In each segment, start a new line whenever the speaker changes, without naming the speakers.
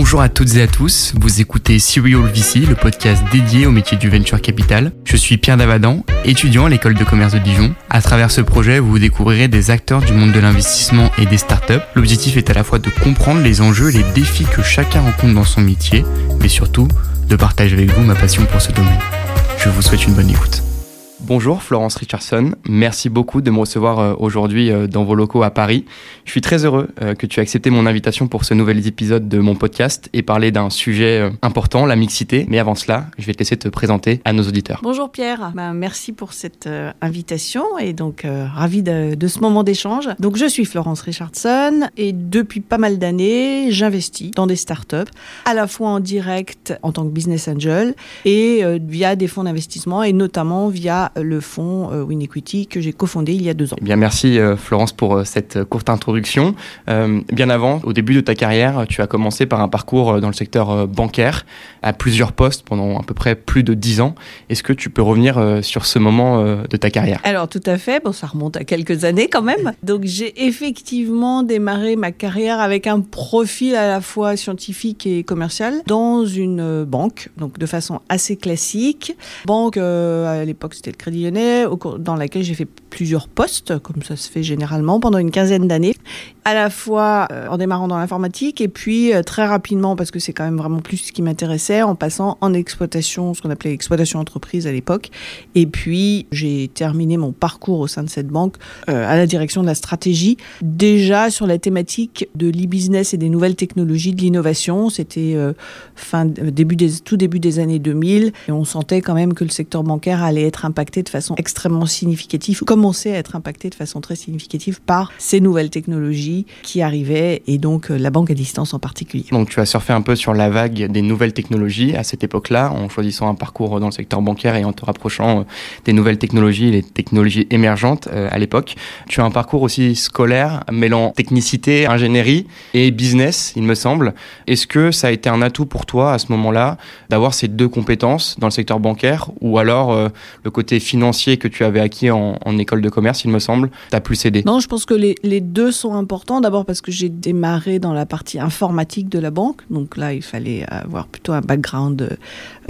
Bonjour à toutes et à tous, vous écoutez Serial VC, le podcast dédié au métier du venture capital. Je suis Pierre Davadan, étudiant à l'école de commerce de Dijon. À travers ce projet, vous découvrirez des acteurs du monde de l'investissement et des startups. L'objectif est à la fois de comprendre les enjeux et les défis que chacun rencontre dans son métier, mais surtout de partager avec vous ma passion pour ce domaine. Je vous souhaite une bonne écoute. Bonjour Florence Richardson, merci beaucoup de me recevoir euh, aujourd'hui euh, dans vos locaux à Paris. Je suis très heureux euh, que tu aies accepté mon invitation pour ce nouvel épisode de mon podcast et parler d'un sujet important, la mixité. Mais avant cela, je vais te laisser te présenter à nos auditeurs.
Bonjour Pierre, ben, merci pour cette invitation et donc ravi de, ce moment d'échange. Donc je suis Florence Richardson et depuis pas mal d'années, j'investis dans des startups, à la fois en direct en tant que business angel et via des fonds d'investissement et notamment via le fonds euh, WinEquity que j'ai cofondé il y a deux ans.
Eh bien, merci euh, Florence pour euh, cette courte introduction. bien avant, au début de ta carrière, tu as commencé par un parcours dans le secteur bancaire à plusieurs postes pendant à peu près plus de dix ans. Est-ce que tu peux revenir sur ce moment de ta carrière?
Alors tout à fait, bon, ça remonte à quelques années quand même. Donc j'ai effectivement démarré ma carrière avec un profil à la fois scientifique et commercial dans une banque, donc de façon assez classique. Banque, à l'époque c'était le Crédit Lyonnais, dans laquelle j'ai fait plusieurs postes, comme ça se fait généralement, pendant une quinzaine d'années, à la fois euh, en démarrant dans l'informatique et puis euh, très rapidement, parce que c'est quand même vraiment plus ce qui m'intéressait, en passant en exploitation, ce qu'on appelait exploitation entreprise à l'époque. Et puis j'ai terminé mon parcours au sein de cette banque euh, à la direction de la stratégie, déjà sur la thématique de l'e-business et des nouvelles technologies, de l'innovation. C'était fin tout début des années 2000 et on sentait quand même que le secteur bancaire allait être impacté de façon extrêmement significative, commençait à être impacté de façon très significative par ces nouvelles technologies qui arrivaient et donc euh, la banque à distance en particulier.
Donc tu as surfé un peu sur la vague des nouvelles technologies à cette époque-là, en choisissant un parcours dans le secteur bancaire et en te rapprochant euh, des nouvelles technologies, les technologies émergentes euh, à l'époque. Tu as un parcours aussi scolaire mêlant technicité, ingénierie et business, il me semble. Est-ce que ça a été un atout pour toi à ce moment-là d'avoir ces deux compétences dans le secteur bancaire ou alors le côté financier que tu avais acquis en, école de commerce, il me semble, t'as plus cédé
Non, je pense que les, les deux sont importants. D'abord parce que j'ai démarré dans la partie informatique de la banque, donc là il fallait avoir plutôt un background euh,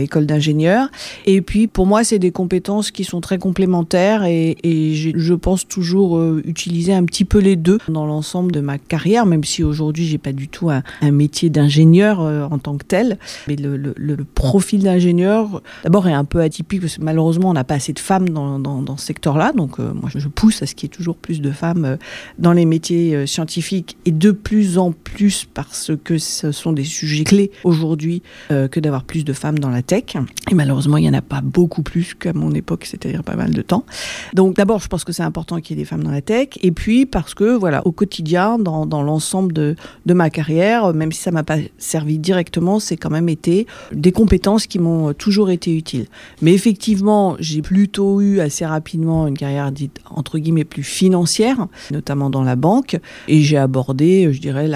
école d'ingénieur. Et puis pour moi, c'est des compétences qui sont très complémentaires et, je pense toujours euh, utiliser un petit peu les deux dans l'ensemble de ma carrière, même si aujourd'hui j'ai pas du tout un, métier d'ingénieur euh, en tant que tel. Mais le, profil d'ingénieur, d'abord est un peu atypique parce que malheureusement on n'a pas assez de femmes dans, dans, dans ce secteur-là. Donc euh, moi je pousse à ce qu'il y ait toujours plus de femmes dans les métiers scientifiques et de plus en plus parce que ce sont des sujets clés aujourd'hui que d'avoir plus de femmes dans la et malheureusement, il n'y en a pas beaucoup plus qu'à mon époque, c'est-à-dire pas mal de temps. Donc d'abord, je pense que c'est important qu'il y ait des femmes dans la tech. Et puis parce que, voilà, au quotidien, dans, l'ensemble de, ma carrière, même si ça m'a pas servi directement, c'est quand même été des compétences qui m'ont toujours été utiles. Mais effectivement, j'ai plutôt eu assez rapidement une carrière dite, entre guillemets, plus financière, notamment dans la banque. Et j'ai abordé, je dirais,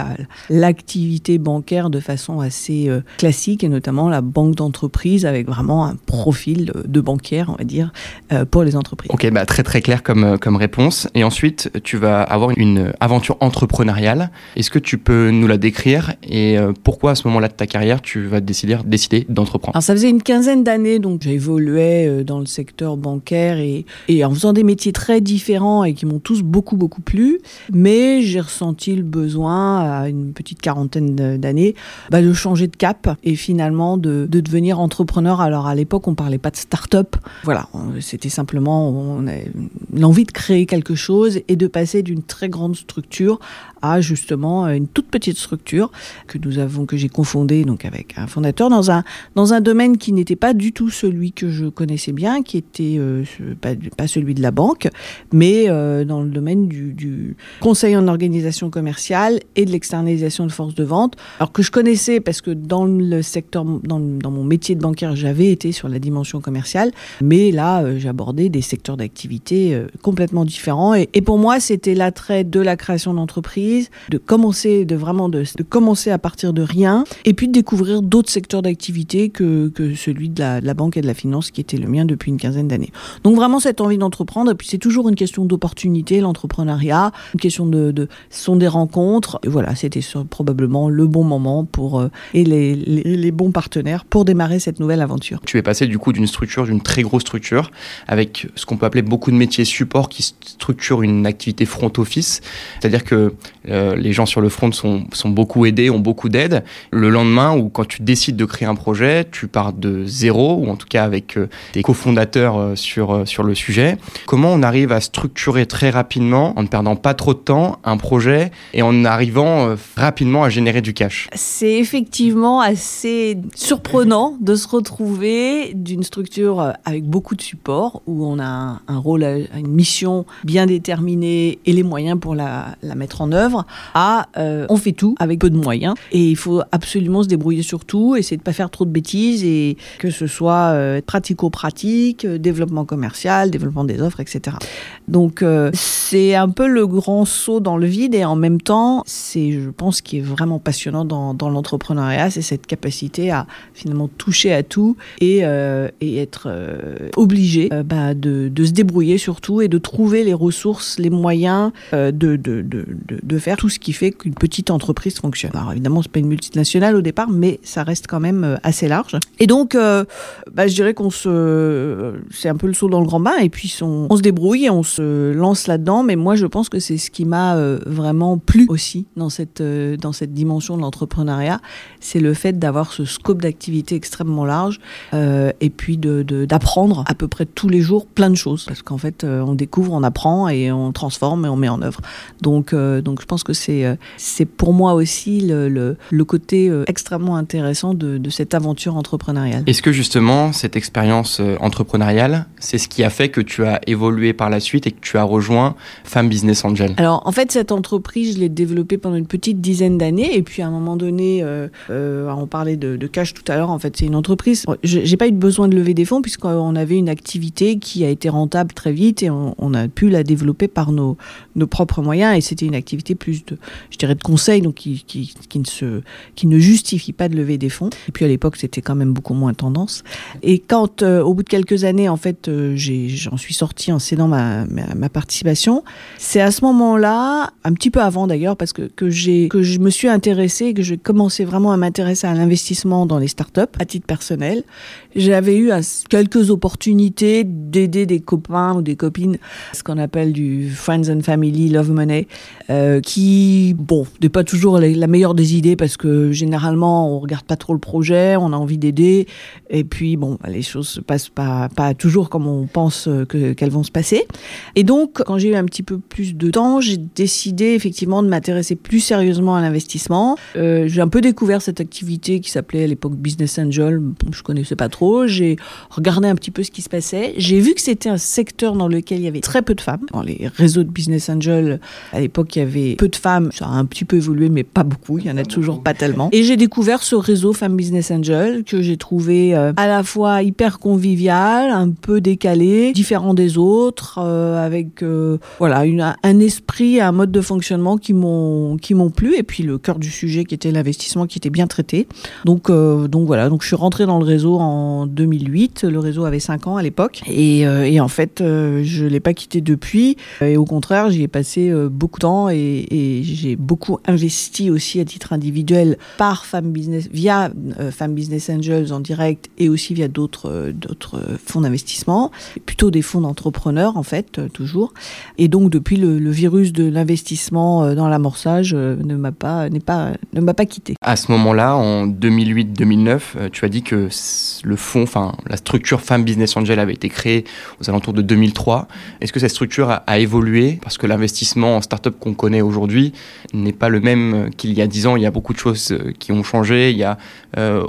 l'activité bancaire de façon assez euh, classique, et notamment la banque d'entreprise avec vraiment un profil de banquière, on va dire, euh, pour les entreprises.
Ok, bah très très clair comme, euh, comme réponse. Et ensuite, tu vas avoir une aventure entrepreneuriale. Est-ce que tu peux nous la décrire et euh, pourquoi à ce moment-là de ta carrière, tu vas décider, décider d'entreprendre?
Alors ça faisait une quinzaine d'années, donc j'évoluais dans le secteur bancaire et, et en faisant des métiers très différents et qui m'ont tous beaucoup beaucoup plu. Mais j'ai ressenti le besoin à une petite quarantaine d'années bah, de changer de cap et finalement de, de devenir entrepreneur. Alors à l'époque, on parlait pas de start-up. Voilà, c'était simplement l'envie de créer quelque chose et de passer d'une très grande structure à justement une toute petite structure que nous avons, que j'ai confondée donc avec un fondateur dans un dans un domaine qui n'était pas du tout celui que je connaissais bien, qui était euh, pas, celui de la banque, mais euh, dans le domaine du, du, conseil en organisation commerciale et de l'externalisation de force de vente. Alors que je connaissais parce que dans le secteur, dans, dans mon métier bancaire, j'avais été sur la dimension commerciale, mais là, euh, j'abordais des secteurs d'activité complètement différents. Et, pour moi, c'était l'attrait de la création d'entreprise de commencer, de vraiment de, commencer à partir de rien, et puis de découvrir d'autres secteurs d'activité que, que celui de la, banque et de la finance qui était le mien depuis une quinzaine d'années. Donc vraiment cette envie d'entreprendre, et puis c'est toujours une question d'opportunité, l'entrepreneuriat, une question de, sont des rencontres. Et voilà, c'était probablement le bon moment pour euh, et les, les, bons partenaires pour démarrer cette nouvelle aventure.
Tu es passé du coup d'une structure, d'une très grosse structure, avec ce qu'on peut appeler beaucoup de métiers support qui structurent une activité front office, c'est-à-dire que euh, les gens sur le front sont, sont beaucoup aidés, ont beaucoup d'aide. Le lendemain, ou quand tu décides de créer un projet, tu pars de zéro, ou en tout cas avec euh, des cofondateurs sur, sur le sujet. Comment on arrive à structurer très rapidement, en ne perdant pas trop de temps, un projet et en arrivant rapidement à générer du cash?
C'est effectivement assez surprenant de se retrouver d'une structure avec beaucoup de support, où on a un, rôle, une mission bien déterminée et les moyens pour la, mettre en œuvre, à euh, on fait tout avec peu de moyens et il faut absolument se débrouiller sur tout, essayer de pas faire trop de bêtises et que ce soit euh, pratico-pratique, euh, développement commercial, développement des offres, etc. Donc c'est un peu le grand saut dans le vide et en même temps, c'est, je pense, qui est vraiment passionnant dans l'entrepreneuriat, c'est cette capacité à finalement toucher à tout et, euh, être euh, obligé euh, bah, de, se débrouiller surtout et de trouver les ressources, les moyens de, faire tout ce qui fait qu'une petite entreprise fonctionne. Alors évidemment, c'est pas une multinationale au départ, mais ça reste quand même assez large. Et donc, bah, je dirais qu'on se, c'est un peu le saut dans le grand bain et puis on, on se débrouille et on se lance là-dedans. Mais moi, je pense que c'est ce qui m'a vraiment plu aussi dans cette, dans cette dimension de l'entrepreneuriat, c'est le fait d'avoir ce scope d'activité extrêmement large euh, et puis d'apprendre de, à peu près tous les jours plein de choses. Parce qu'en fait, euh, on découvre, on apprend et on transforme et on met en œuvre. Donc, euh, donc je pense que c'est c'est pour moi aussi le, le, côté extrêmement intéressant de, de, cette aventure entrepreneuriale.
Est-ce que justement, cette expérience entrepreneuriale, c'est ce qui a fait que tu as évolué par la suite et que tu as rejoint Femme Business Angel?
Alors, en fait, cette entreprise, je l'ai développée pendant une petite dizaine d'années et puis à un moment donné, euh, euh, on parlait de, cash tout à l'heure. En fait, c'est une entreprise. J'ai pas eu besoin de lever des fonds puisqu'on avait une activité qui a été rentable très vite et on, a pu la développer par nos, nos propres moyens. Et c'était une activité plus de, je dirais, de conseil, donc qui, qui, ne se, qui ne justifie pas de lever des fonds. Et puis à l'époque, c'était quand même beaucoup moins tendance. Et quand, euh, au bout de quelques années, en fait, j'en suis sorti en cédant ma, ma, participation, c'est à ce moment-là, un petit peu avant d'ailleurs, parce que, que, que je me suis intéressée que j'ai commencé vraiment à m'intéresser à l'investissement dans les startups à titre personnel. J'avais eu quelques opportunités d'aider des copains ou des copines, ce qu'on appelle du friends and family love money, euh, qui, bon, n'est pas toujours la, meilleure des idées parce que généralement on regarde pas trop le projet, on a envie d'aider, et puis bon, les choses se passent pas, toujours comme on pense que, qu'elles vont se passer. Et donc, quand j'ai eu un petit peu plus de temps, j'ai décidé effectivement de m'intéresser plus sérieusement à l'investissement. Euh, j'ai un peu découvert cette activité qui s'appelait à l'époque Business Angel. Je connaissais pas trop. J'ai regardé un petit peu ce qui se passait. J'ai vu que c'était un secteur dans lequel il y avait très peu de femmes. Dans les réseaux de Business Angel, à l'époque, il y avait peu de femmes. Ça a un petit peu évolué, mais pas beaucoup. Il y en a toujours pas tellement. Et j'ai découvert ce réseau Femmes Business Angel que j'ai trouvé euh, à la fois hyper convivial, un peu décalé, différent des autres, euh, avec euh, voilà un esprit, un mode de fonctionnement qui m'ont qui m'ont plu. Et puis le cœur du sujet qui était l'investissement, qui était bien traité. Donc donc voilà. Donc je suis rentrée dans le réseau en 2008. Le réseau avait 5 ans à l'époque. Et, et, en fait, je l'ai pas quitté depuis. Et au contraire, j'y ai passé beaucoup de temps et, j'ai beaucoup investi aussi à titre individuel par Femme Business, via Femme Business Angels en direct et aussi via d'autres d'autres fonds d'investissement, plutôt des fonds d'entrepreneurs en fait, toujours. Et donc depuis le, virus de l'investissement dans l'amorçage ne m'a pas pas ne pas quitté.
À ce moment-là, en 2008-2009, tu as que le fonds, enfin la structure Femme Business Angel avait été créée aux alentours de 2003. Est-ce que cette structure a, évolué? Parce que l'investissement en start-up qu'on connaît aujourd'hui n'est pas le même qu'il y a 10 ans Il y a beaucoup de choses qui ont changé. Il y a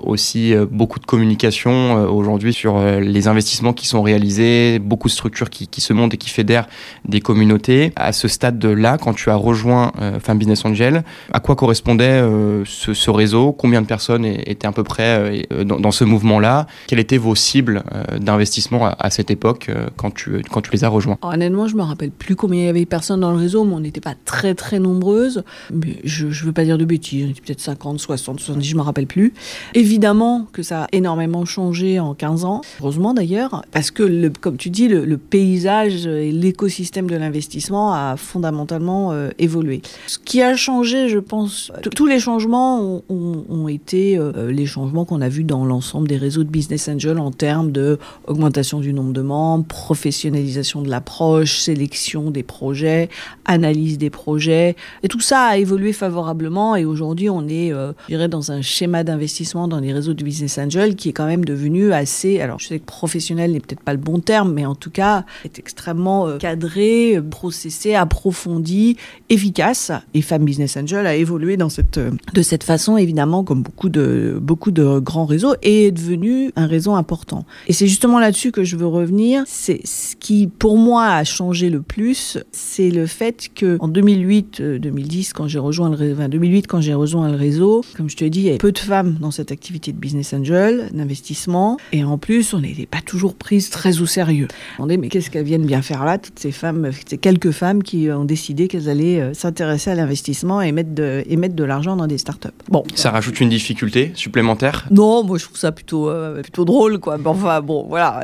aussi beaucoup de communication aujourd'hui sur les investissements qui sont réalisés, beaucoup de structures qui, se montent et qui fédèrent des communautés. À ce stade-là, quand tu as rejoint euh, Femme Business Angel, à quoi correspondait euh, ce, ce, réseau? Combien de personnes étaient à peu près euh, dans, ce mouvement-là Quelles étaient vos cibles euh, d'investissement à, cette époque quand, tu, quand tu les as rejoints?
Honnêtement, je me rappelle plus combien il y avait de personnes dans le réseau, mais on n'était pas très très nombreuses. Mais je ne veux pas dire de bêtises, on était peut-être 50, 60, 70, je me rappelle plus. Évidemment que ça a énormément changé en 15 ans, heureusement d'ailleurs, parce que, le, comme tu dis, le, paysage et l'écosystème de l'investissement a fondamentalement euh, évolué. Ce qui a changé, je pense, tous les changements ont, été euh, les changements qu'on a vus dans l'ensemble des réseaux de Business Angel en termes de augmentation du nombre de membres, professionnalisation de l'approche, sélection des projets, analyse des projets. Et tout ça a évolué favorablement et aujourd'hui, on est, je dirais, dans un schéma d'investissement dans les réseaux de Business Angel qui est quand même devenu assez, alors je sais que professionnel n'est peut-être pas le bon terme, mais en tout cas, est extrêmement cadré, processé, approfondi, efficace. Et Femme Business Angel a évolué dans cette, de cette façon, évidemment, comme beaucoup de, beaucoup de grands réseaux, est devenu un réseau important. Et c'est justement là-dessus que je veux revenir. C'est ce qui, pour moi, a changé le plus, c'est le fait que en 2008, 2010, euh, quand j'ai rejoint le réseau, 2008, quand j'ai rejoint le réseau, comme je te dis, il y avait peu de femmes dans cette activité de business angel, d'investissement, et en plus, on n'était pas toujours prises très au sérieux. On dit, mais qu'est-ce qu'elles viennent bien faire là, toutes ces femmes, ces quelques femmes qui ont décidé qu'elles allaient euh, s'intéresser à l'investissement et mettre de, et mettre de l'argent dans des startups.
Bon. Ça rajoute une difficulté supplémentaire?
Non, moi je trouve ça plutôt, euh, drôle, quoi. enfin, bon, voilà.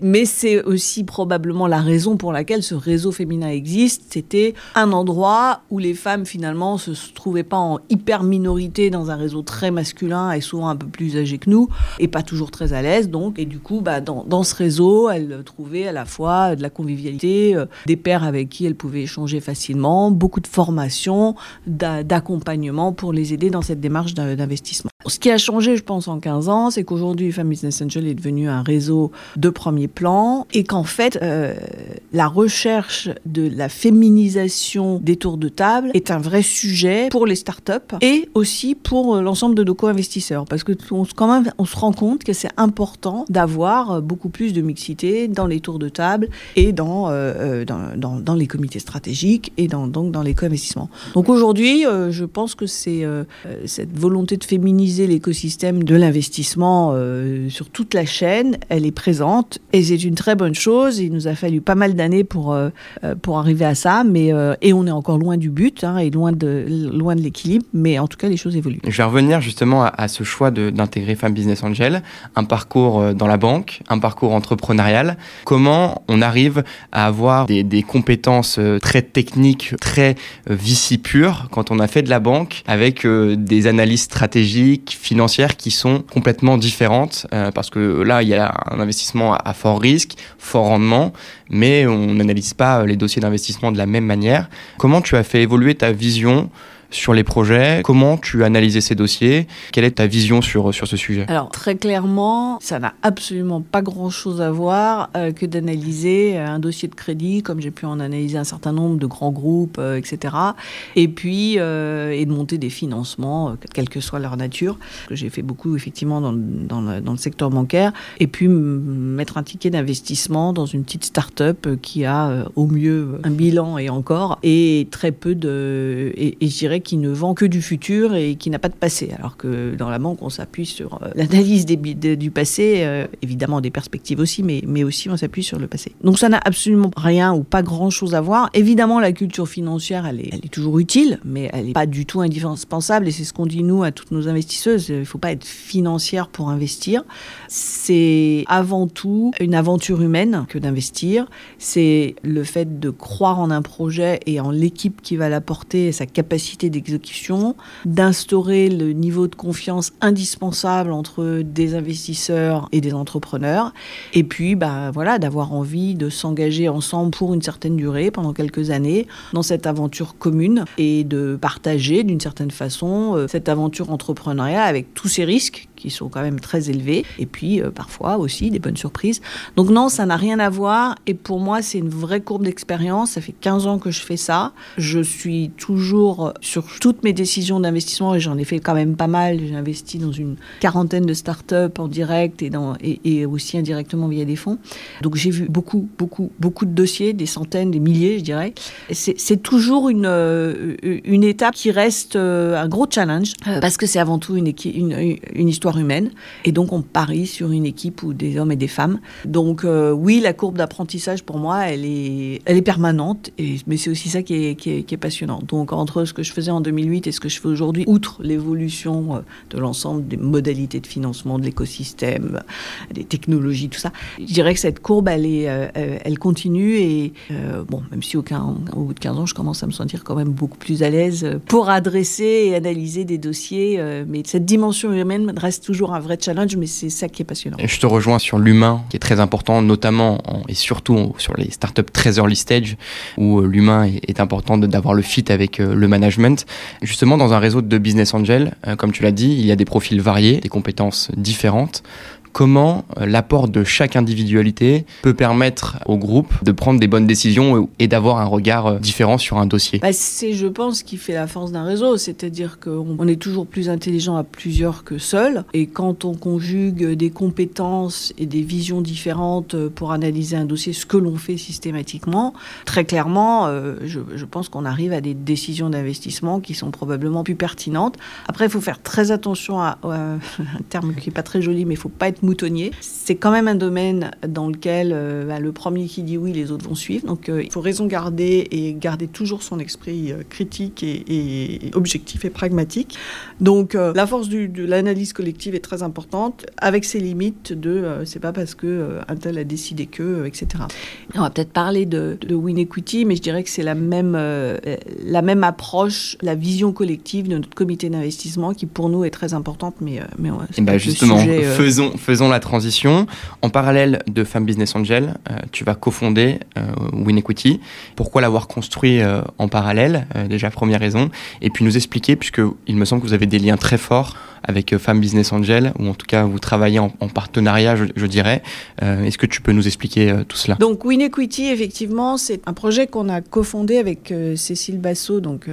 Mais c'est aussi probablement la raison pour laquelle ce réseau féminin existe. C'était un endroit où les femmes, finalement, se trouvaient pas en hyper minorité dans un réseau très masculin et souvent un peu plus âgé que nous et pas toujours très à l'aise. Donc, et du coup, bah, dans, dans ce réseau, elles trouvaient à la fois de la convivialité, euh, des pères avec qui elles pouvaient échanger facilement, beaucoup de formation, d'accompagnement pour les aider dans cette démarche d'investissement. Ce qui a changé, je pense, en 15 ans, c'est qu'aujourd'hui, Femme Business Angel est devenu un réseau de premier plan et qu'en fait, euh, la recherche de la féminisation des tours de table est un vrai sujet pour les startups et aussi pour euh, l'ensemble de nos co-investisseurs. Parce que on, quand même, on se rend compte que c'est important d'avoir beaucoup plus de mixité dans les tours de table et dans, euh, les comités stratégiques et donc dans les co-investissements. Donc aujourd'hui, je pense que c'est cette volonté de féminiser l'écosystème de l'investissement euh, sur toute la chaîne. Elle est présente et c'est une très bonne chose. Il nous a fallu pas mal d'années pour, euh, euh, pour arriver à ça, mais, et on est encore loin du but hein, et loin de, loin de l'équilibre, mais en tout cas, les choses évoluent.
Je vais revenir justement à, ce choix d'intégrer Femme Business Angel, un parcours dans la banque, un parcours entrepreneurial. Comment on arrive à avoir des, des compétences très techniques, très vici pures quand on a fait de la banque avec des analyses stratégiques financières qui sont complètement différentes euh, parce que là, il y a un investissement à, fort risque, fort rendement, mais on n'analyse pas les dossiers d'investissement de la même manière. Comment tu as fait évoluer ta vision sur les projets. Comment tu as analysé ces dossiers? Quelle est ta vision sur, sur ce sujet?
Alors, très clairement, ça n'a absolument pas grand-chose à voir euh, que d'analyser euh, un dossier de crédit, comme j'ai pu en analyser un certain nombre de grands groupes, euh, etc. Et puis, et de monter des financements, quelle que soit leur nature, que j'ai fait beaucoup, effectivement, dans, dans, le, secteur bancaire. Et puis, mettre un ticket d'investissement dans une petite start-up qui a au mieux un bilan et encore, et très peu de... Et, et je dirais qui ne vend que du futur et qui n'a pas de passé. Alors que dans la banque, on s'appuie sur euh, l'analyse du passé, euh, évidemment des perspectives aussi, mais, mais aussi on s'appuie sur le passé. Donc ça n'a absolument rien ou pas grand-chose à voir. Évidemment, la culture financière, elle est, elle est toujours utile, mais elle n'est pas du tout indispensable. Et c'est ce qu'on dit nous à toutes nos investisseuses. Il ne faut pas être financière pour investir. C'est avant tout une aventure humaine que d'investir. C'est le fait de croire en un projet et en l'équipe qui va l'apporter et sa capacité d'exécution, d'instaurer le niveau de confiance indispensable entre des investisseurs et des entrepreneurs, et puis bah, voilà, d'avoir envie de s'engager ensemble pour une certaine durée, pendant quelques années, dans cette aventure commune, et de partager d'une certaine façon euh, cette aventure entrepreneuriale avec tous ses risques qui sont quand même très élevés, et puis euh, parfois aussi des bonnes surprises. Donc non, ça n'a rien à voir, et pour moi c'est une vraie courbe d'expérience, ça fait 15 ans que je fais ça, je suis toujours sur toutes mes décisions d'investissement, et j'en ai fait quand même pas mal, j'ai investi dans une quarantaine de startups en direct et, aussi indirectement via des fonds, donc j'ai vu beaucoup, beaucoup, beaucoup de dossiers, des centaines, des milliers je dirais, c'est toujours une, euh, une étape qui reste euh, un gros challenge, parce que c'est avant tout une, une, une histoire humaine. Et donc, on parie sur une équipe où des hommes et des femmes. Donc, euh, oui, la courbe d'apprentissage, pour moi, elle est, elle est permanente. Et, mais c'est aussi ça qui est, qui, est, passionnant. Donc, entre ce que je faisais en 2008 et ce que je fais aujourd'hui, outre l'évolution euh, de l'ensemble des modalités de financement de l'écosystème, des technologies, tout ça, je dirais que cette courbe, elle, est, euh, elle continue. Et bon, même si au bout de 15 ans, je commence à me sentir quand même beaucoup plus à l'aise pour adresser et analyser des dossiers. mais cette dimension humaine reste toujours un vrai challenge, mais c'est ça qui est passionnant.
Je te rejoins sur l'humain, qui est très important, notamment et surtout sur les startups très early stage, où euh, l'humain est, important d'avoir le fit avec euh, le management. Justement, dans un réseau de business angel, euh, comme tu l'as dit, il y a des profils variés, des compétences différentes comment euh, l'apport de chaque individualité peut permettre au groupe de prendre des bonnes décisions et d'avoir un regard euh, différent sur un dossier.
Bah, C'est, je pense, qui fait la force d'un réseau, c'est-à-dire qu'on est toujours plus intelligent à plusieurs que seul, et quand on conjugue des compétences et des visions différentes pour analyser un dossier, ce que l'on fait systématiquement, très clairement, euh, je, je, pense qu'on arrive à des décisions d'investissement qui sont probablement plus pertinentes. Après, il faut faire très attention à, à un terme qui n'est pas très joli, mais il ne faut pas être moutonnier. C'est quand même un domaine dans lequel euh, bah, le premier qui dit oui, les autres vont suivre. Donc euh, il faut raison garder et garder toujours son esprit euh, critique et, objectif et pragmatique. Donc la force de l'analyse collective est très importante, avec ses limites de c'est pas parce que un tel a décidé que, etc. On va peut-être parler de, de, Win Equity, mais je dirais que c'est la même, la même approche, la vision collective de notre comité d'investissement qui pour nous est très importante, mais, mais
et bah justement, faisons, faisons la transition. En parallèle de Femme Business Angel, euh, tu vas cofonder euh, Win. Pourquoi l'avoir construit euh, en parallèle? Déjà, première raison. Et puis nous expliquer, puisque il me semble que vous avez des liens très forts avec Femme Business Angel, ou en tout cas vous travaillez en, partenariat, je, dirais. Est-ce que tu peux nous expliquer tout cela?
Donc Win Equity, effectivement, c'est un projet qu'on a cofondé avec Cécile Bassot, donc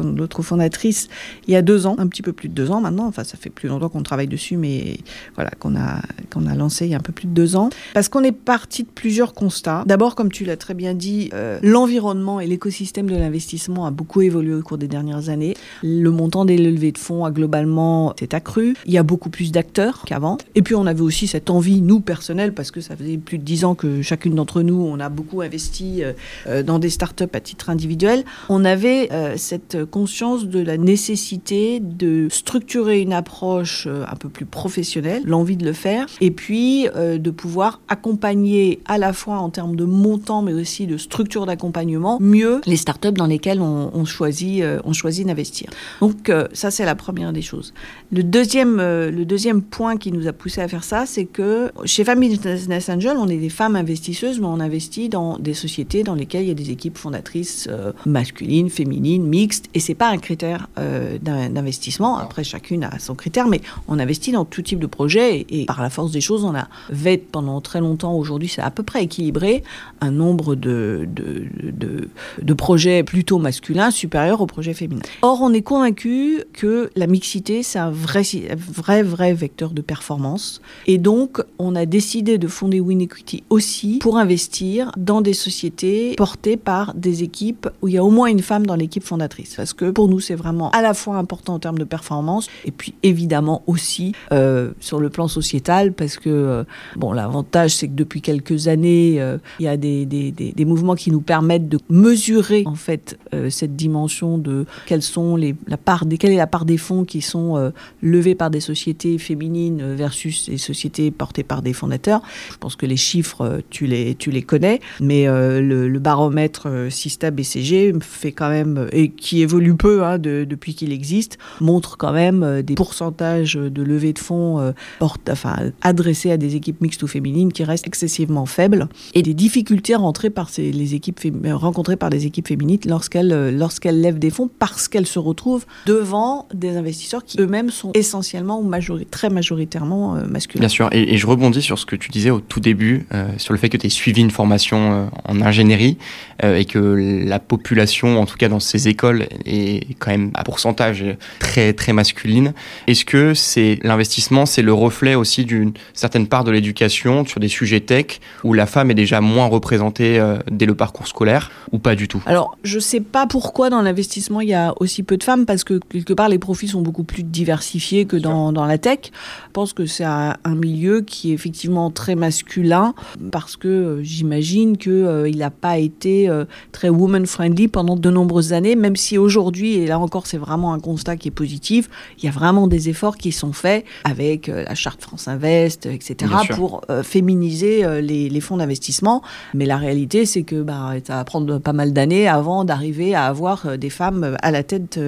l'autre fondatrice, il y a deux ans, un petit peu plus de deux ans maintenant. Enfin, ça fait plus longtemps qu'on travaille dessus, mais voilà, qu'on a, qu'on a lancé il y a un peu plus de deux ans. Parce qu'on est parti de plusieurs constats. D'abord, comme tu l'as très bien dit, euh, l'environnement et l'écosystème de l'investissement a beaucoup évolué au cours des dernières années. Le montant des levées de fonds a globalement s'est accru. Il y a beaucoup plus d'acteurs qu'avant. Et puis, on avait aussi cette envie, nous, personnels, parce que ça faisait plus de dix ans que chacune d'entre nous, on a beaucoup investi euh, euh, dans des startups à titre individuel. On avait cette conscience de la nécessité de structurer une approche un peu plus professionnelle l'envie de le faire, et puis euh, de pouvoir accompagner à la fois en termes de montant, mais aussi de structure d'accompagnement, mieux les startups dans lesquelles on, choisit, euh, choisit d'investir. Donc euh, ça, c'est la première des choses. Le deuxième, le deuxième point qui nous a poussé à faire ça, c'est que chez Family Business Angel, on est des femmes investisseuses, mais on investit dans des sociétés dans lesquelles il y a des équipes fondatrices masculines, féminines, mixtes, et c'est pas un critère d'investissement. Après, chacune a son critère, mais on investit dans tout type de projet et, par la force des choses, on a avait pendant très longtemps, aujourd'hui c'est à peu près équilibré, un nombre de, de, de, projets plutôt masculins supérieur aux projets féminins. Or, on est convaincu que la mixité, c'est un vrai, vrai, vrai vecteur de performance. Et donc, on a décidé de fonder Win Equity aussi pour investir dans des sociétés portées par des équipes où il y a au moins une femme dans l'équipe fondatrice. Parce que pour nous, c'est vraiment à la fois important en termes de performance et puis évidemment aussi euh, sur le le plan sociétal parce que, euh, bon, l'avantage, c'est que depuis quelques années, euh, il y a des, des, des, mouvements qui nous permettent de mesurer, en fait, euh, cette dimension de quelles sont les, la part des, quelle est la part des fonds qui sont levés par des sociétés féminines versus les sociétés portées par des fondateurs. Je pense que les chiffres, tu les, tu les connais, mais le, baromètre Sista BCG fait quand même, et qui évolue peu hein, de, depuis qu'il existe, montre quand même des pourcentages de levée de fonds enfin, adressées à des équipes mixtes ou féminines qui restent excessivement faibles et des difficultés rencontrées par, ces, les équipes, euh, rencontrées par les équipes féminines lorsqu'elles euh, lorsqu'elles lèvent des fonds parce qu'elles se retrouvent devant des investisseurs qui eux-mêmes sont essentiellement ou très majoritairement euh, masculins.
Bien sûr, et, je rebondis sur ce que tu disais au tout début, sur le fait que tu aies suivi une formation en ingénierie et que la population, en tout cas dans ces écoles, est quand même à pourcentage très, très masculine. Est-ce que c'est l'investissement, c'est le reflet aussi d'une certaine part de l'éducation sur des sujets tech où la femme est déjà moins représentée euh, dès le parcours scolaire ou pas du tout
Alors, je sais pas pourquoi dans l'investissement il y a aussi peu de femmes parce que quelque part les profits sont beaucoup plus plus diversifié que dans, dans la tech. Je pense que c'est un, milieu qui est effectivement très masculin parce que euh, j'imagine qu'il euh, n'a pas été très woman-friendly pendant de nombreuses années, même si aujourd'hui, et là encore c'est vraiment un constat qui est positif, il y a vraiment des efforts qui sont faits avec la charte France Invest, etc., pour féminiser les, les fonds d'investissement. Mais la réalité, c'est que bah, ça va prendre pas mal d'années avant d'arriver à avoir des femmes à la tête,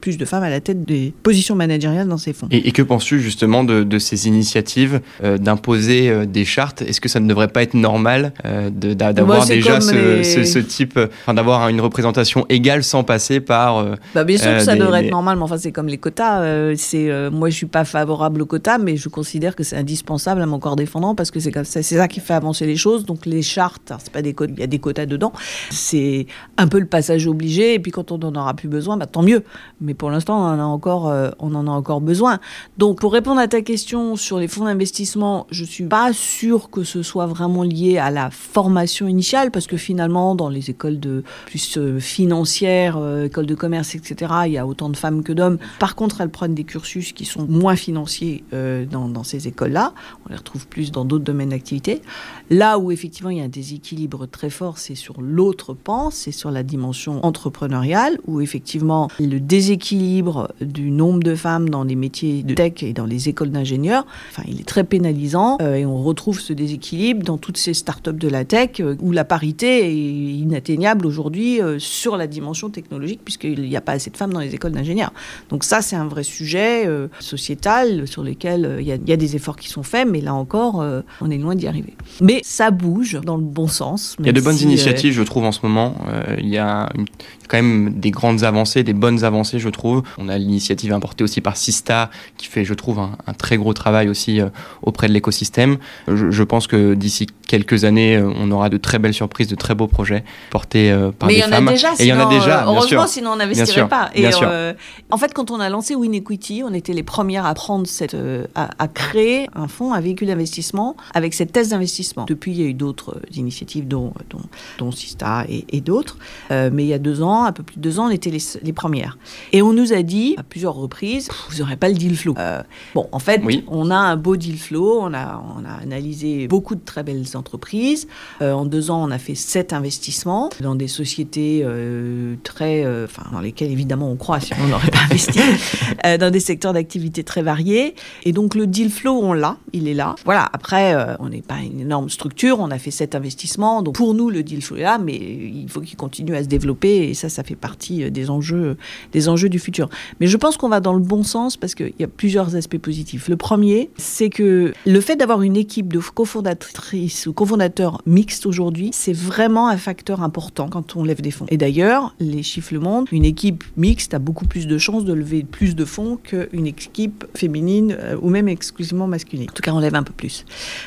plus de femmes à la tête des positions managériales dans ces fonds.
Et, et que penses-tu justement de, de ces initiatives d'imposer des chartes? Est-ce que ça ne devrait pas être normal euh, d'avoir déjà ce, ce, ce, type, d'avoir une représentation égale sans passer par. Euh,
bah bien sûr que ça des, devrait des... être normal, mais enfin c'est comme les quotas. Euh, c'est moi je suis pas favorable aux quotas, mais je considère que c'est indispensable à mon corps défendant parce que c'est comme ça, c'est ça qui fait avancer les choses. Donc les chartes, c'est pas des il y a des quotas dedans. C'est un peu le passage obligé. Et puis quand on n'en aura plus besoin, bah, tant mieux. Mais pour l'instant, on en a encore, on en a encore besoin. Donc pour répondre à ta question sur les fonds d'investissement, je suis pas sûr que ce soit vraiment lié à la formation initiale, parce que finalement, dans les écoles de plus euh, financières, euh, écoles de commerce, etc., il y a autant de femmes que d'hommes. Par contre, elles prennent des cursus qui sont moins financiers euh, dans, ces écoles-là. On les retrouve plus dans d'autres domaines d'activité. Là où effectivement il y a un déséquilibre très fort, c'est sur l'autre pan, c'est sur la dimension entrepreneuriale, où effectivement le déséquilibre du nombre de femmes dans les métiers de tech et dans les écoles d'ingénieurs, enfin, il est très pénalisant euh, et on retrouve ce déséquilibre dans toutes ces startups de la tech euh, où la parité est inatteignable aujourd'hui euh, sur la dimension technologique puisqu'il n'y a pas assez de femmes dans les écoles d'ingénieurs. Donc ça, c'est un vrai sujet sociétal sur lequel il y, y, a des efforts qui sont faits, mais là encore, on est loin d'y arriver. Mais ça bouge dans le bon sens.
Il y a de bonnes si, initiatives, je trouve, en ce moment. il y a une, quand même des grandes avancées, des bonnes avancées, je trouve. On a l'initiative importée aussi par Sista, qui fait, je trouve, un, un très gros travail aussi auprès de l'écosystème. Je, je, pense que d'ici quelques années, on aura de très belles surprises, de très beaux projets portés euh, par
Mais
des femmes.
Mais il y en a déjà, heureusement,
sûr.
sinon on n'investirait pas. Et euh, en fait, quand on a lancé Win Equity, on était les premières à prendre cette, euh, à, à, créer un fonds, un véhicule d'investissement avec cette thèse d'investissement. Depuis, il y a eu d'autres initiatives, dont, dont, dont Sista et, et d'autres. Euh, mais il y a deux ans, un peu plus de deux ans, on était les, les premières. Et on nous a dit à plusieurs reprises, vous n'aurez pas le deal flow. Euh, bon, en fait, oui. on a un beau deal flow, on a, on a analysé beaucoup de très belles entreprises. Euh, en deux ans, on a fait sept investissements dans des sociétés euh, très, euh, enfin, dans lesquelles évidemment on croit, sinon on n'aurait pas investi, euh, dans des secteurs d'activité très variés. Et donc le deal flow, on l'a, il est là. Voilà. Après, euh, on n'est pas une énorme structure, on a fait sept investissements, donc pour nous le deal flow est là, mais il faut qu'il continue à se développer et ça, ça fait partie des enjeux, des enjeux du futur. Mais je pense qu'on va dans le bon sens parce qu'il y a plusieurs aspects positifs. Le premier, c'est que le fait d'avoir une équipe de cofondatrices ou cofondateurs mixtes aujourd'hui, c'est vraiment un facteur important quand on lève des fonds. Et d'ailleurs, les chiffres le montrent, une équipe mixte a beaucoup plus de chances de lever plus de fonds qu'une équipe féminine euh, ou même exclusivement masculine. En tout cas, on lève un peu plus.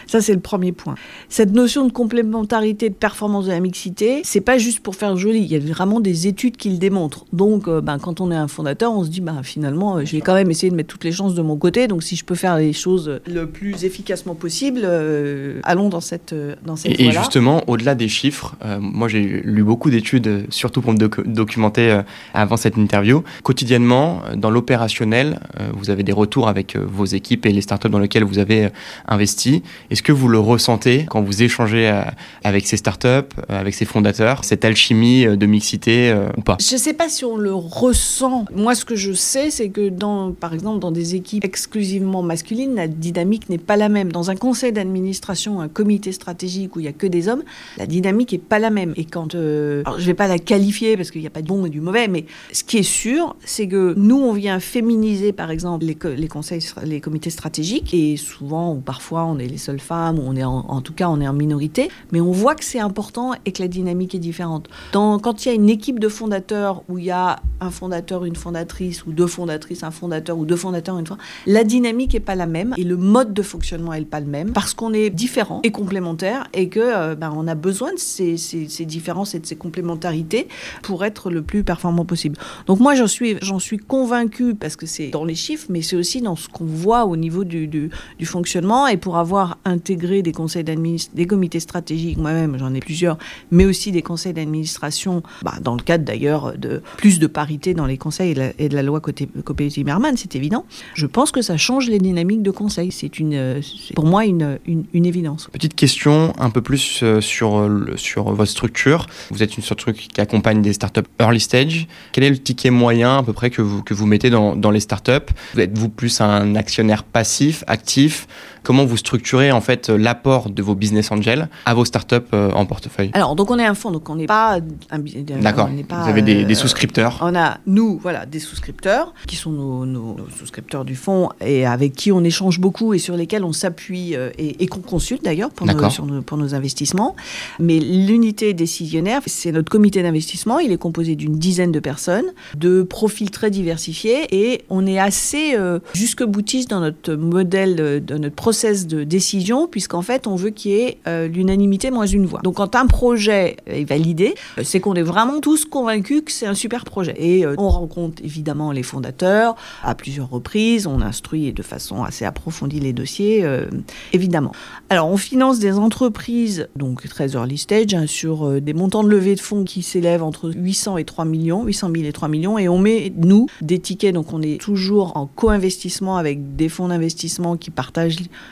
Ça, c'est le premier point. Cette notion de complémentarité, de performance de la mixité, c'est pas juste pour faire joli. Il y a vraiment des études qui le démontrent. Donc, euh, ben, quand on est un fondateur, on se dit, ben, finalement, euh, je vais quand même essayer de mettre toutes les chances de mon côté. Donc, si je peux faire les choses le plus efficacement possible, euh, allons dans cette, dans cette
Et, et justement, au-delà des chiffres, euh, moi j'ai lu beaucoup d'études, surtout pour me doc documenter euh, avant cette interview. Quotidiennement, dans l'opérationnel, euh, vous avez des retours avec euh, vos équipes et les startups dans lesquelles vous avez euh, investi. Est-ce que vous le ressentez quand vous échangez euh, avec ces startups, avec ces fondateurs, cette alchimie de mixité ou pas?
Je ne sais pas si on le ressent. Moi, ce que je sais, c'est que dans, par exemple, dans des équipes exclusivement masculines, la dynamique n'est pas la même. Dans un conseil d'administration, un comité stratégique où il n'y a que des hommes, la dynamique n'est pas la même. Et quand, euh, je ne vais pas la qualifier parce qu'il n'y a pas de bon et du mauvais, mais ce qui est sûr, c'est que nous, on vient féminiser, par exemple, les, les conseils, les comités stratégiques, et souvent ou parfois, on est les seules femmes, ou on est en, en tout cas, on est en minorité, mais on voit que c'est important et que la dynamique est différente. Dans, quand il y a une équipe de fondateurs où il y a un fondateur, une fondatrice, ou deux fondatrices, un fondateur, ou deux fondateurs, une fois, la dynamique n'est pas la même et le mode de fonctionnement n'est pas le même parce qu'on est différents et complémentaires et que euh, ben, on a besoin de ces, ces, ces, différences et de ces complémentarités pour être le plus performant possible. Donc moi j'en suis convaincue parce que c'est dans les chiffres, mais c'est aussi dans ce qu'on voit au niveau du, fonctionnement et pour avoir intégré des conseils d'administration, des comités stratégiques moi-même j'en ai plusieurs, mais aussi des conseils d'administration, bah, dans le cadre d'ailleurs de plus de dans les conseils et, la, et de la loi côté Copé Zimmerman, c'est évident. Je pense que ça change les dynamiques de conseil. C'est une, pour moi une, une, évidence.
Petite question un peu plus sur, sur votre structure. Vous êtes une structure qui accompagne des startups early stage. Quel est le ticket moyen à peu près que vous, que vous mettez dans, dans les startups? Êtes-vous plus un actionnaire passif, actif? Comment vous structurez en fait l'apport de vos business angels à vos startups euh, en portefeuille?
Alors, donc on est un fonds, donc on n'est pas un,
D'accord. Vous avez des, des, euh, souscripteurs.
On a nous, voilà, des souscripteurs qui sont nos, nos, souscripteurs du fonds et avec qui on échange beaucoup et sur lesquels on s'appuie euh, et, qu'on consulte d'ailleurs pour, nos, pour nos investissements. Mais l'unité décisionnaire, c'est notre comité d'investissement. Il est composé d'une dizaine de personnes, de profils très diversifiés et on est assez jusque boutiste dans notre modèle, de notre processus process de décision, puisqu'en fait, on veut qu'il y ait euh, l'unanimité moins une voix. Donc, quand un projet est validé, euh, c'est qu'on est vraiment tous convaincus que c'est un super projet. Et euh, on rencontre évidemment les fondateurs à plusieurs reprises, on instruit de façon assez approfondie les dossiers, évidemment. Alors, on finance des entreprises, donc très early stage, hein, sur des montants de levée de fonds qui s'élèvent entre 800 et 3 millions, 800 000 et 3 millions, et on met, nous, des tickets, donc on est toujours en co-investissement avec des fonds d'investissement qui partagent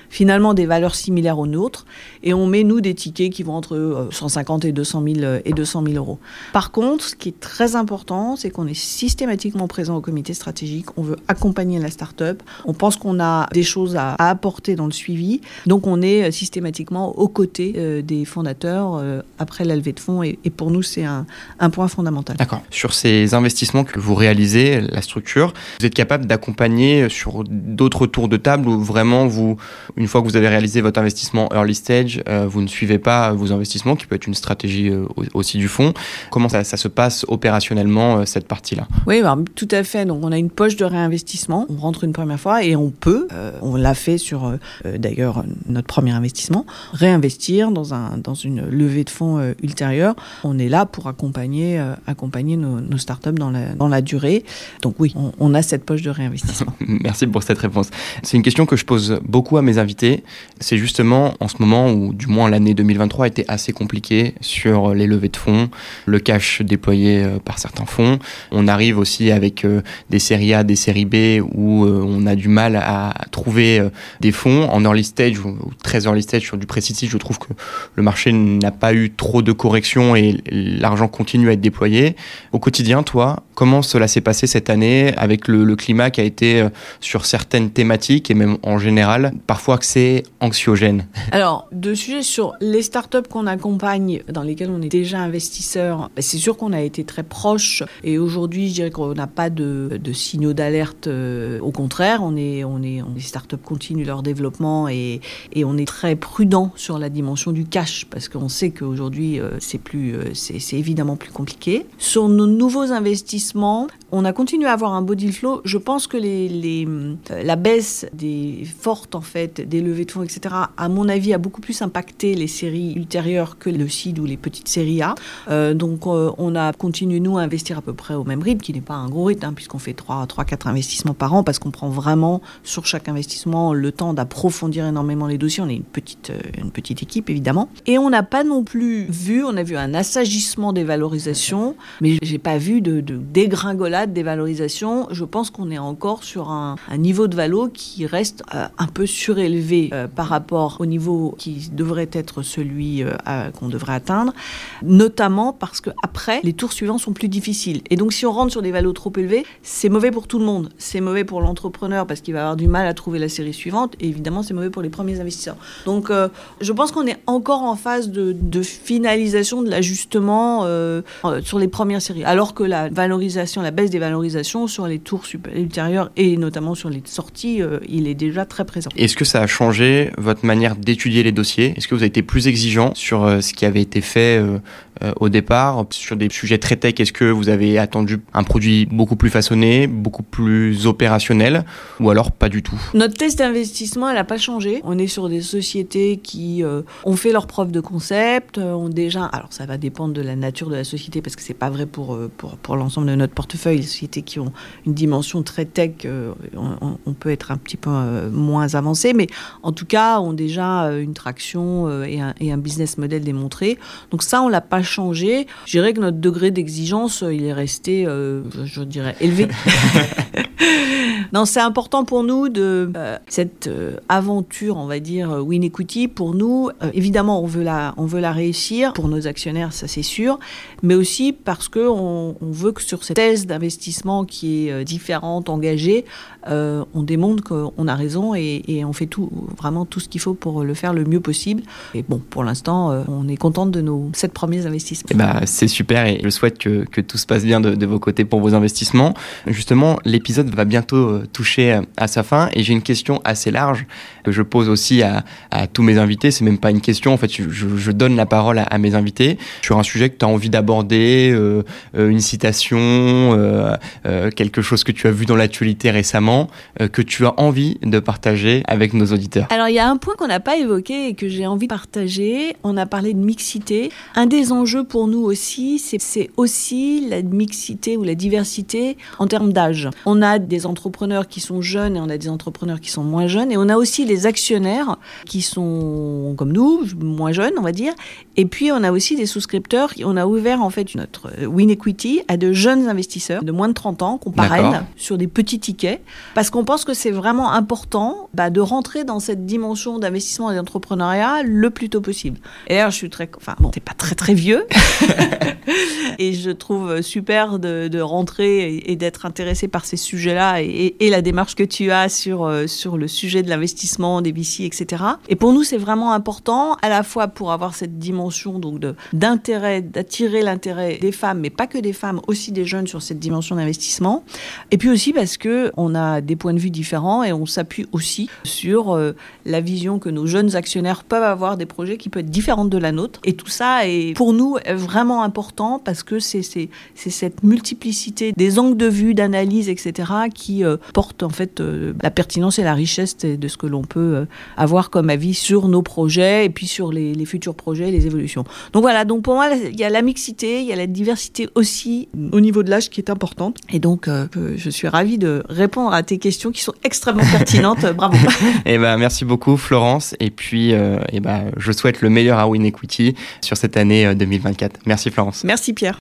finalement des valeurs similaires aux nôtres, et on met, nous, des tickets qui vont entre 150 euh, et 200 000, euh, et 200 000 euros. Par contre, ce qui est très important, c'est qu'on est systématiquement présent au comité stratégique, on veut accompagner la start-up, on pense qu'on a des choses à, apporter dans le suivi, donc on est euh, systématiquement aux côtés des fondateurs après la levée de fonds, et, pour nous, c'est un, un point fondamental.
D'accord. Sur ces investissements que vous réalisez, la structure, vous êtes capable d'accompagner sur d'autres tours de table où vraiment vous, une fois que vous avez réalisé votre investissement early stage, euh, vous ne suivez pas vos investissements, qui peut être une stratégie euh, aussi du fonds. Comment ça, se passe opérationnellement, euh, cette partie-là?
Oui, tout à fait. Donc, on a une poche de réinvestissement. On rentre une première fois et on peut, on l'a fait sur d'ailleurs notre premier investissement, réinvestir dans, un, dans une levée de fonds ultérieure. On est là pour accompagner, accompagner nos, nos, startups dans la, dans la durée. Donc, oui, on, on a cette poche de réinvestissement.
Merci pour cette réponse. C'est une question que je pose beaucoup à mes invités, c'est justement en ce moment où, du moins l'année 2023 était assez compliquée sur les levées de fonds, le cash déployé euh, par certains fonds. On arrive aussi avec euh, des séries A, des séries B où euh, on a du mal à trouver des fonds en early stage ou très early stage sur du précis. Je trouve que le marché n'a pas eu trop de corrections et l'argent continue à être déployé. Au quotidien, toi, comment cela s'est passé cette année avec le, le climat qui a été sur certaines thématiques et même en général parfois que c'est anxiogène
Alors, de sujets sur les startups qu'on accompagne, dans lesquelles on est déjà investisseur, bah, c'est sûr qu'on a été très proche. Et aujourd'hui, je dirais qu'on n'a pas de, signaux d'alerte. Euh, au contraire, on est, on est, les startups continuent leur développement et, on est très prudent sur la dimension du cash parce qu'on sait qu'aujourd'hui, euh, c'est plus, euh, c'est évidemment plus compliqué. Sur nos nouveaux investissements, on a continué à avoir un deal flow. Je pense que la baisse des fortes en fait des levées de fonds, etc., à mon avis, a beaucoup plus impacté les séries ultérieures que le CID ou les petites séries A. Euh, donc, euh, on a continué, nous, à investir à peu près au même rythme, qui n'est pas un gros rythme, hein, puisqu'on fait 3-4 investissements par an, parce qu'on prend vraiment sur chaque investissement le temps d'approfondir énormément les dossiers. On est une petite, euh, une petite équipe, évidemment. Et on n'a pas non plus vu, on a vu un assagissement des valorisations, mais j'ai pas vu de, dégringolade des valorisations. Je pense qu'on est encore sur un, niveau de valo qui reste un peu sur élevé euh, par rapport au niveau qui devrait être celui euh, qu'on devrait atteindre, notamment parce que après les tours suivants sont plus difficiles. Et donc si on rentre sur des valos trop élevés, c'est mauvais pour tout le monde. C'est mauvais pour l'entrepreneur parce qu'il va avoir du mal à trouver la série suivante, et évidemment c'est mauvais pour les premiers investisseurs. Donc euh, je pense qu'on est encore en phase de, finalisation de l'ajustement sur les premières séries, alors que la valorisation, la baisse des valorisations sur les tours ultérieurs et notamment sur les sorties, il est déjà très présent.
Est-ce que ça a changé votre manière d'étudier les dossiers? Est-ce que vous avez été plus exigeant sur euh, ce qui avait été fait euh, euh, au départ? Sur des sujets très tech, est-ce que vous avez attendu un produit beaucoup plus façonné, beaucoup plus opérationnel ou alors pas du tout?
Notre test d'investissement, elle n'a pas changé. On est sur des sociétés qui ont fait leur preuve de concept, ont déjà... Alors ça va dépendre de la nature de la société parce que c'est pas vrai pour, pour, l'ensemble de notre portefeuille. Les sociétés qui ont une dimension très tech, on, peut être un petit peu moins avancé, mais en tout cas ont déjà euh, une traction euh, et un, et un business model démontré. Donc ça, on l'a pas changé. Je dirais que notre degré d'exigence, euh, il est resté, je dirais, élevé. non, c'est important pour nous de euh, cette euh, aventure, on va dire Win Equity. Pour nous, évidemment, on veut la, on veut la réussir pour nos actionnaires, ça c'est sûr, mais aussi parce que on, veut que sur cette thèse d'investissement qui est différente, engagée, on démontre qu'on a raison et, on fait vraiment tout ce qu'il faut pour le faire le mieux possible. Et bon, pour l'instant, on est contente de nos sept premiers investissements.
Ben, c'est super et je souhaite que, tout se passe bien de, vos côtés pour vos investissements. Justement, l'épisode va bientôt toucher à sa fin. Et j'ai une question assez large que je pose aussi à, tous mes invités. C'est même pas une question, en fait, je, donne la parole à, mes invités sur un sujet que tu as envie d'aborder, euh, euh, une citation, euh, quelque chose que tu as vu dans l'actualité récemment, que tu as envie de partager avec nos auditeurs.
Alors, il y a un point qu'on n'a pas évoqué et que j'ai envie de partager. On a parlé de mixité. Un des enjeux pour nous aussi, c'est aussi la mixité ou la diversité en termes d'âge. On a des entrepreneurs qui sont jeunes et on a des entrepreneurs qui sont moins jeunes. Et on a aussi les actionnaires qui sont comme nous, moins jeunes, on va dire. Et puis on a aussi des souscripteurs. On a ouvert en fait notre Win Equity à de jeunes investisseurs de moins de 30 ans qu'on parraine sur des petits tickets parce qu'on pense que c'est vraiment important bah, de rentrer dans cette dimension d'investissement et d'entrepreneuriat le plus tôt possible. Et là, je suis très, enfin bon, c'est pas très très vieux. et je trouve super de, de rentrer et, d'être intéressé par ces sujets-là et, et, la démarche que tu as sur, euh, sur le sujet de l'investissement, des VC, etc. Et pour nous, c'est vraiment important, à la fois pour avoir cette dimension donc d'intérêt, d'attirer l'intérêt des femmes, mais pas que des femmes, aussi des jeunes sur cette dimension d'investissement. Et puis aussi parce que on a des points de vue différents et on s'appuie aussi sur euh, la vision que nos jeunes actionnaires peuvent avoir des projets qui peuvent être différentes de la nôtre. Et tout ça est pour nous vraiment important parce que c'est cette multiplicité des angles de vue, d'analyse, etc., qui euh, porte en fait euh, la pertinence et la richesse de ce que l'on peut avoir comme avis sur nos projets et puis sur les, futurs projets, les évolutions. Donc voilà, donc pour moi, il y a la mixité, il y a la diversité aussi au niveau de l'âge qui est importante. Et donc, je suis ravie de répondre à tes questions qui sont extrêmement pertinentes. Bravo.
Et eh ben, merci beaucoup, Florence. Et puis, et eh ben, je souhaite le meilleur à Win Equity sur cette année 2024. Merci, Florence.
Merci, Pierre.